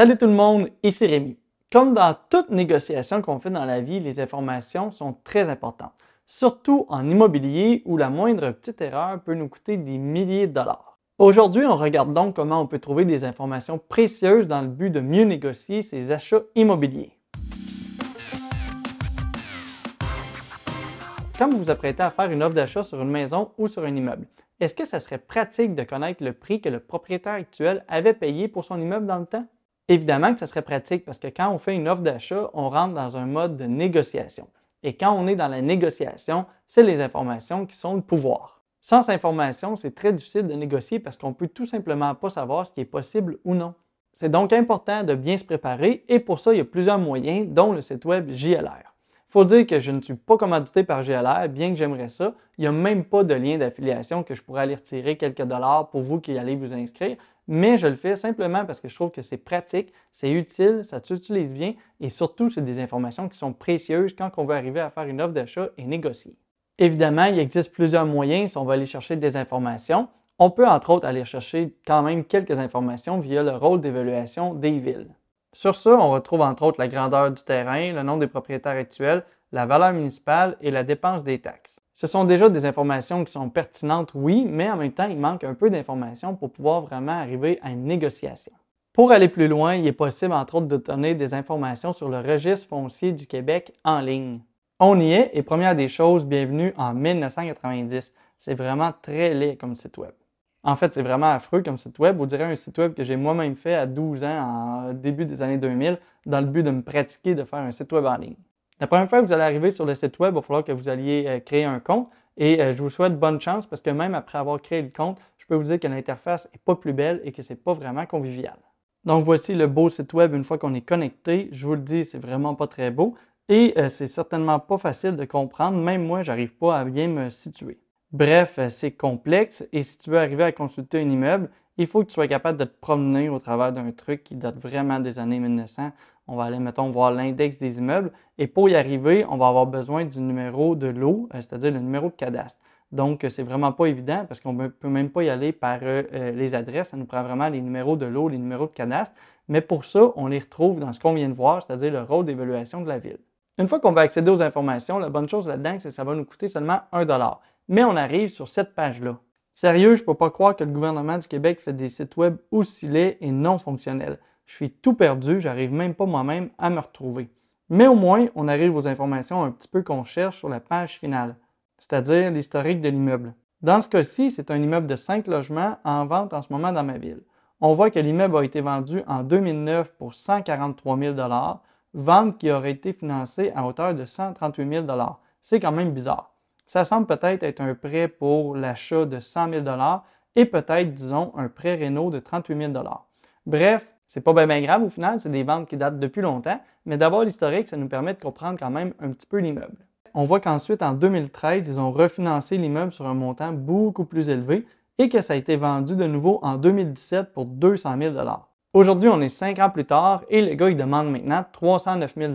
Salut tout le monde, ici Rémi. Comme dans toute négociation qu'on fait dans la vie, les informations sont très importantes, surtout en immobilier où la moindre petite erreur peut nous coûter des milliers de dollars. Aujourd'hui, on regarde donc comment on peut trouver des informations précieuses dans le but de mieux négocier ses achats immobiliers. Quand vous vous apprêtez à faire une offre d'achat sur une maison ou sur un immeuble, est-ce que ça serait pratique de connaître le prix que le propriétaire actuel avait payé pour son immeuble dans le temps? Évidemment que ça serait pratique parce que quand on fait une offre d'achat, on rentre dans un mode de négociation. Et quand on est dans la négociation, c'est les informations qui sont le pouvoir. Sans information, c'est très difficile de négocier parce qu'on ne peut tout simplement pas savoir ce qui est possible ou non. C'est donc important de bien se préparer et pour ça, il y a plusieurs moyens, dont le site web JLR faut dire que je ne suis pas commandité par GLR, bien que j'aimerais ça. Il n'y a même pas de lien d'affiliation que je pourrais aller retirer quelques dollars pour vous qui allez vous inscrire, mais je le fais simplement parce que je trouve que c'est pratique, c'est utile, ça s'utilise bien et surtout, c'est des informations qui sont précieuses quand on veut arriver à faire une offre d'achat et négocier. Évidemment, il existe plusieurs moyens si on veut aller chercher des informations. On peut entre autres aller chercher quand même quelques informations via le rôle d'évaluation des villes. Sur ça, on retrouve entre autres la grandeur du terrain, le nombre des propriétaires actuels, la valeur municipale et la dépense des taxes. Ce sont déjà des informations qui sont pertinentes, oui, mais en même temps, il manque un peu d'informations pour pouvoir vraiment arriver à une négociation. Pour aller plus loin, il est possible entre autres de donner des informations sur le registre foncier du Québec en ligne. On y est et première des choses, bienvenue en 1990. C'est vraiment très laid comme site web. En fait, c'est vraiment affreux comme site web. On dirait un site web que j'ai moi-même fait à 12 ans, en début des années 2000, dans le but de me pratiquer de faire un site web en ligne. La première fois que vous allez arriver sur le site web, il va falloir que vous alliez euh, créer un compte et euh, je vous souhaite bonne chance parce que même après avoir créé le compte, je peux vous dire que l'interface n'est pas plus belle et que ce n'est pas vraiment convivial. Donc voici le beau site web une fois qu'on est connecté. Je vous le dis, c'est vraiment pas très beau et euh, c'est certainement pas facile de comprendre. Même moi, j'arrive pas à bien me situer. Bref, c'est complexe et si tu veux arriver à consulter un immeuble, il faut que tu sois capable de te promener au travers d'un truc qui date vraiment des années 1900. On va aller, mettons, voir l'index des immeubles et pour y arriver, on va avoir besoin du numéro de euh, c'est-à-dire le numéro de cadastre. Donc, c'est vraiment pas évident parce qu'on ne peut même pas y aller par euh, les adresses. Ça nous prend vraiment les numéros de lot, les numéros de cadastre. Mais pour ça, on les retrouve dans ce qu'on vient de voir, c'est-à-dire le rôle d'évaluation de la ville. Une fois qu'on va accéder aux informations, la bonne chose là-dedans, c'est que ça va nous coûter seulement 1 mais on arrive sur cette page-là. Sérieux, je peux pas croire que le gouvernement du Québec fait des sites web aussi laids et non fonctionnels. Je suis tout perdu, j'arrive même pas moi-même à me retrouver. Mais au moins, on arrive aux informations un petit peu qu'on cherche sur la page finale, c'est-à-dire l'historique de l'immeuble. Dans ce cas-ci, c'est un immeuble de 5 logements en vente en ce moment dans ma ville. On voit que l'immeuble a été vendu en 2009 pour 143 000 vente qui aurait été financée à hauteur de 138 000 C'est quand même bizarre ça semble peut-être être un prêt pour l'achat de 100 000 et peut-être, disons, un prêt Renault de 38 000 Bref, c'est pas bien, grave au final, c'est des ventes qui datent depuis longtemps, mais d'abord l'historique, ça nous permet de comprendre quand même un petit peu l'immeuble. On voit qu'ensuite, en 2013, ils ont refinancé l'immeuble sur un montant beaucoup plus élevé et que ça a été vendu de nouveau en 2017 pour 200 000 Aujourd'hui, on est cinq ans plus tard et le gars, il demande maintenant 309 000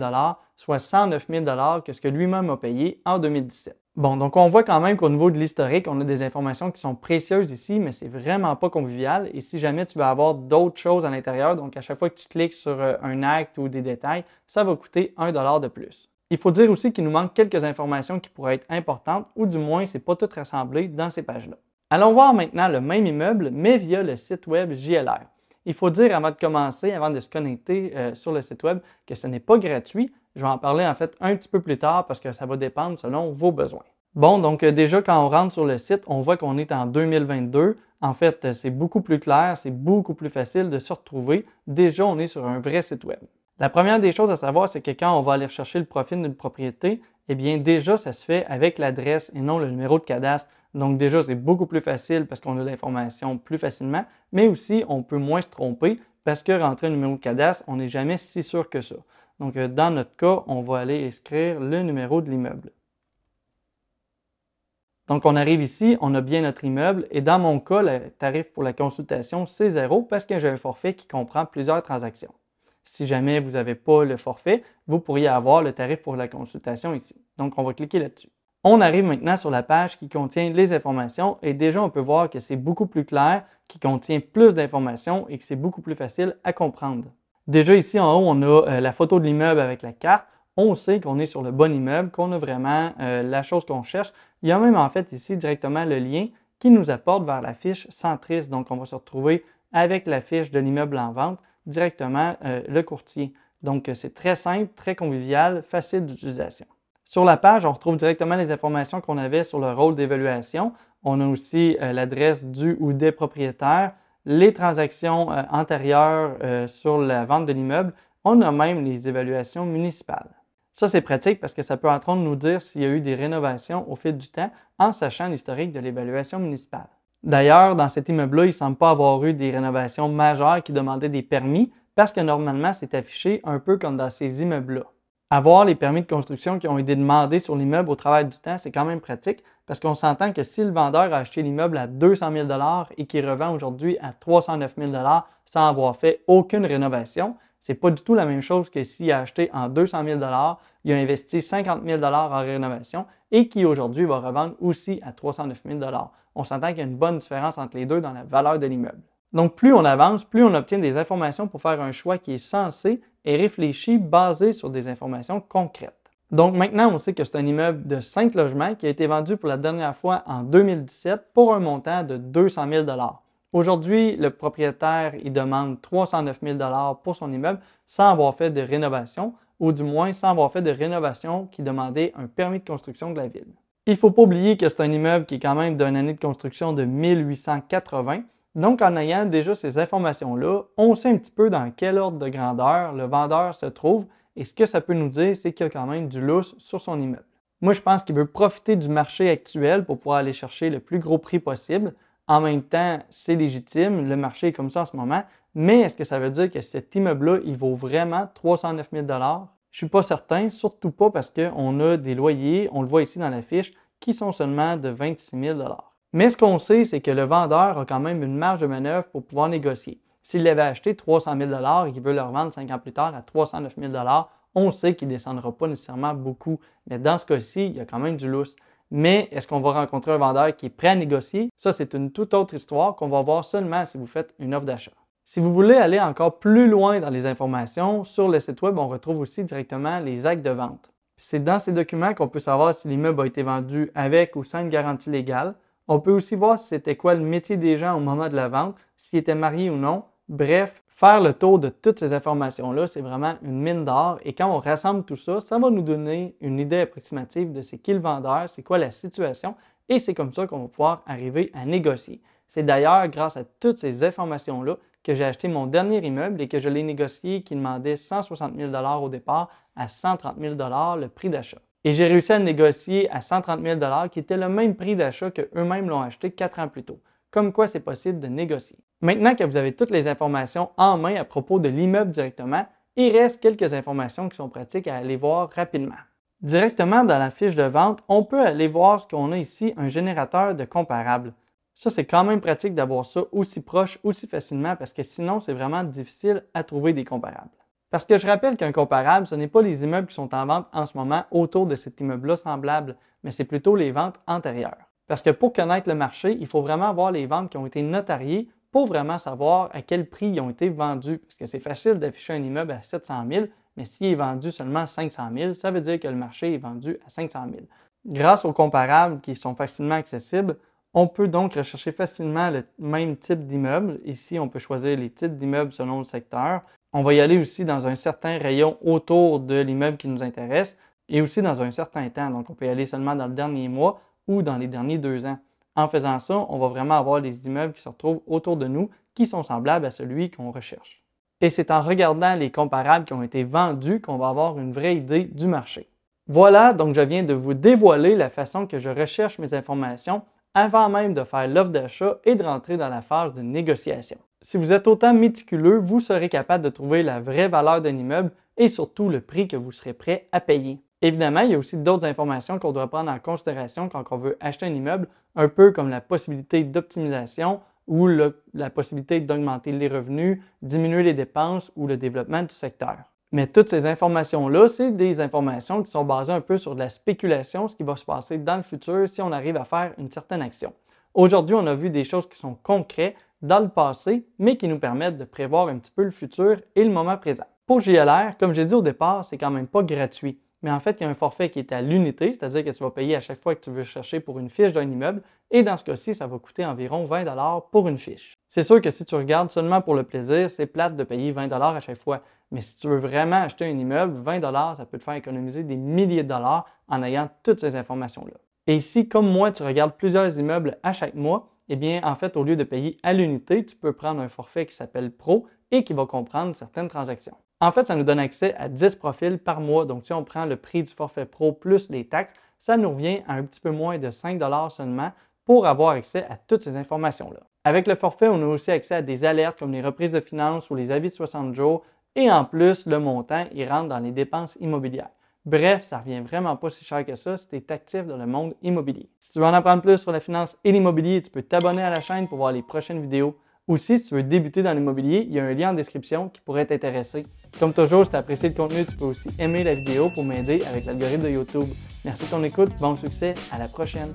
soit 109 000 que ce que lui-même a payé en 2017. Bon, donc on voit quand même qu'au niveau de l'historique, on a des informations qui sont précieuses ici, mais c'est vraiment pas convivial. Et si jamais tu veux avoir d'autres choses à l'intérieur, donc à chaque fois que tu cliques sur euh, un acte ou des détails, ça va coûter un dollar de plus. Il faut dire aussi qu'il nous manque quelques informations qui pourraient être importantes, ou du moins, c'est pas tout rassemblé dans ces pages-là. Allons voir maintenant le même immeuble, mais via le site web JLR. Il faut dire avant de commencer, avant de se connecter euh, sur le site web, que ce n'est pas gratuit. Je vais en parler en fait un petit peu plus tard parce que ça va dépendre selon vos besoins. Bon, donc euh, déjà quand on rentre sur le site, on voit qu'on est en 2022. En fait, euh, c'est beaucoup plus clair, c'est beaucoup plus facile de se retrouver. Déjà, on est sur un vrai site web. La première des choses à savoir, c'est que quand on va aller chercher le profil d'une propriété, eh bien déjà, ça se fait avec l'adresse et non le numéro de cadastre. Donc déjà, c'est beaucoup plus facile parce qu'on a l'information plus facilement, mais aussi on peut moins se tromper parce que rentrer un numéro de cadastre, on n'est jamais si sûr que ça. Donc, euh, dans notre cas, on va aller inscrire le numéro de l'immeuble. Donc, on arrive ici, on a bien notre immeuble et dans mon cas, le tarif pour la consultation, c'est zéro parce que j'ai un forfait qui comprend plusieurs transactions. Si jamais vous n'avez pas le forfait, vous pourriez avoir le tarif pour la consultation ici. Donc, on va cliquer là-dessus. On arrive maintenant sur la page qui contient les informations et déjà on peut voir que c'est beaucoup plus clair, qui contient plus d'informations et que c'est beaucoup plus facile à comprendre. Déjà ici en haut, on a euh, la photo de l'immeuble avec la carte. On sait qu'on est sur le bon immeuble, qu'on a vraiment euh, la chose qu'on cherche. Il y a même en fait ici directement le lien qui nous apporte vers la fiche centriste. Donc on va se retrouver avec la fiche de l'immeuble en vente directement euh, le courtier. Donc c'est très simple, très convivial, facile d'utilisation. Sur la page, on retrouve directement les informations qu'on avait sur le rôle d'évaluation. On a aussi l'adresse du ou des propriétaires, les transactions euh, antérieures euh, sur la vente de l'immeuble. On a même les évaluations municipales. Ça, c'est pratique parce que ça peut entre autres nous dire s'il y a eu des rénovations au fil du temps en sachant l'historique de l'évaluation municipale. D'ailleurs, dans cet immeuble-là, il ne semble pas avoir eu des rénovations majeures qui demandaient des permis parce que normalement, c'est affiché un peu comme dans ces immeubles-là. Avoir les permis de construction qui ont été demandés sur l'immeuble au travail du temps, c'est quand même pratique parce qu'on s'entend que si le vendeur a acheté l'immeuble à 200 000 et qu'il revend aujourd'hui à 309 000 sans avoir fait aucune rénovation, c'est pas du tout la même chose que s'il a acheté en 200 000 il a investi 50 000 en rénovation et qui aujourd'hui va revendre aussi à 309 000 On s'entend qu'il y a une bonne différence entre les deux dans la valeur de l'immeuble. Donc, plus on avance, plus on obtient des informations pour faire un choix qui est sensé et réfléchi basé sur des informations concrètes. Donc maintenant, on sait que c'est un immeuble de 5 logements qui a été vendu pour la dernière fois en 2017 pour un montant de 200 000 Aujourd'hui, le propriétaire il demande 309 000 pour son immeuble sans avoir fait de rénovation, ou du moins sans avoir fait de rénovation qui demandait un permis de construction de la ville. Il ne faut pas oublier que c'est un immeuble qui est quand même d'une année de construction de 1880, donc, en ayant déjà ces informations-là, on sait un petit peu dans quel ordre de grandeur le vendeur se trouve et ce que ça peut nous dire, c'est qu'il y a quand même du lousse sur son immeuble. Moi, je pense qu'il veut profiter du marché actuel pour pouvoir aller chercher le plus gros prix possible. En même temps, c'est légitime, le marché est comme ça en ce moment, mais est-ce que ça veut dire que cet immeuble-là, il vaut vraiment 309 000 Je ne suis pas certain, surtout pas parce qu'on a des loyers, on le voit ici dans la fiche, qui sont seulement de 26 000 mais ce qu'on sait, c'est que le vendeur a quand même une marge de manœuvre pour pouvoir négocier. S'il l'avait acheté 300 000 et qu'il veut le revendre 5 ans plus tard à 309 000 on sait qu'il ne descendra pas nécessairement beaucoup. Mais dans ce cas-ci, il y a quand même du lousse. Mais est-ce qu'on va rencontrer un vendeur qui est prêt à négocier? Ça, c'est une toute autre histoire qu'on va voir seulement si vous faites une offre d'achat. Si vous voulez aller encore plus loin dans les informations, sur le site web, on retrouve aussi directement les actes de vente. C'est dans ces documents qu'on peut savoir si l'immeuble a été vendu avec ou sans une garantie légale, on peut aussi voir si c'était quoi le métier des gens au moment de la vente, s'ils étaient mariés ou non. Bref, faire le tour de toutes ces informations-là, c'est vraiment une mine d'or. Et quand on rassemble tout ça, ça va nous donner une idée approximative de c'est qui le vendeur, c'est quoi la situation, et c'est comme ça qu'on va pouvoir arriver à négocier. C'est d'ailleurs grâce à toutes ces informations-là que j'ai acheté mon dernier immeuble et que je l'ai négocié qui demandait 160 000 au départ à 130 000 le prix d'achat. Et j'ai réussi à négocier à 130 000 qui était le même prix d'achat qu'eux-mêmes l'ont acheté quatre ans plus tôt. Comme quoi c'est possible de négocier. Maintenant que vous avez toutes les informations en main à propos de l'immeuble directement, il reste quelques informations qui sont pratiques à aller voir rapidement. Directement dans la fiche de vente, on peut aller voir ce qu'on a ici, un générateur de comparables. Ça, c'est quand même pratique d'avoir ça aussi proche, aussi facilement, parce que sinon, c'est vraiment difficile à trouver des comparables. Parce que je rappelle qu'un comparable, ce n'est pas les immeubles qui sont en vente en ce moment autour de cet immeuble-là semblable, mais c'est plutôt les ventes antérieures. Parce que pour connaître le marché, il faut vraiment voir les ventes qui ont été notariées pour vraiment savoir à quel prix ils ont été vendus. Parce que c'est facile d'afficher un immeuble à 700 000, mais s'il est vendu seulement 500 000, ça veut dire que le marché est vendu à 500 000. Grâce aux comparables qui sont facilement accessibles, on peut donc rechercher facilement le même type d'immeuble. Ici, on peut choisir les types d'immeubles selon le secteur. On va y aller aussi dans un certain rayon autour de l'immeuble qui nous intéresse et aussi dans un certain temps. Donc, on peut y aller seulement dans le dernier mois ou dans les derniers deux ans. En faisant ça, on va vraiment avoir des immeubles qui se retrouvent autour de nous qui sont semblables à celui qu'on recherche. Et c'est en regardant les comparables qui ont été vendus qu'on va avoir une vraie idée du marché. Voilà, donc je viens de vous dévoiler la façon que je recherche mes informations avant même de faire l'offre d'achat et de rentrer dans la phase de négociation. Si vous êtes autant méticuleux, vous serez capable de trouver la vraie valeur d'un immeuble et surtout le prix que vous serez prêt à payer. Évidemment, il y a aussi d'autres informations qu'on doit prendre en considération quand on veut acheter un immeuble, un peu comme la possibilité d'optimisation ou la possibilité d'augmenter les revenus, diminuer les dépenses ou le développement du secteur. Mais toutes ces informations-là, c'est des informations qui sont basées un peu sur de la spéculation, ce qui va se passer dans le futur si on arrive à faire une certaine action. Aujourd'hui, on a vu des choses qui sont concrètes, dans le passé, mais qui nous permettent de prévoir un petit peu le futur et le moment présent. Pour JLR, comme j'ai dit au départ, c'est quand même pas gratuit. Mais en fait, il y a un forfait qui est à l'unité, c'est-à-dire que tu vas payer à chaque fois que tu veux chercher pour une fiche d'un immeuble. Et dans ce cas-ci, ça va coûter environ 20 pour une fiche. C'est sûr que si tu regardes seulement pour le plaisir, c'est plate de payer 20 à chaque fois. Mais si tu veux vraiment acheter un immeuble, 20 ça peut te faire économiser des milliers de dollars en ayant toutes ces informations-là. Et si, comme moi, tu regardes plusieurs immeubles à chaque mois, eh bien, en fait, au lieu de payer à l'unité, tu peux prendre un forfait qui s'appelle Pro et qui va comprendre certaines transactions. En fait, ça nous donne accès à 10 profils par mois. Donc, si on prend le prix du forfait Pro plus les taxes, ça nous revient à un petit peu moins de 5 seulement pour avoir accès à toutes ces informations-là. Avec le forfait, on a aussi accès à des alertes comme les reprises de finances ou les avis de 60 jours. Et en plus, le montant, il rentre dans les dépenses immobilières. Bref, ça revient vraiment pas si cher que ça si tu es actif dans le monde immobilier. Si tu veux en apprendre plus sur la finance et l'immobilier, tu peux t'abonner à la chaîne pour voir les prochaines vidéos. Aussi, si tu veux débuter dans l'immobilier, il y a un lien en description qui pourrait t'intéresser. Comme toujours, si tu as apprécié le contenu, tu peux aussi aimer la vidéo pour m'aider avec l'algorithme de YouTube. Merci de ton écoute, bon succès, à la prochaine.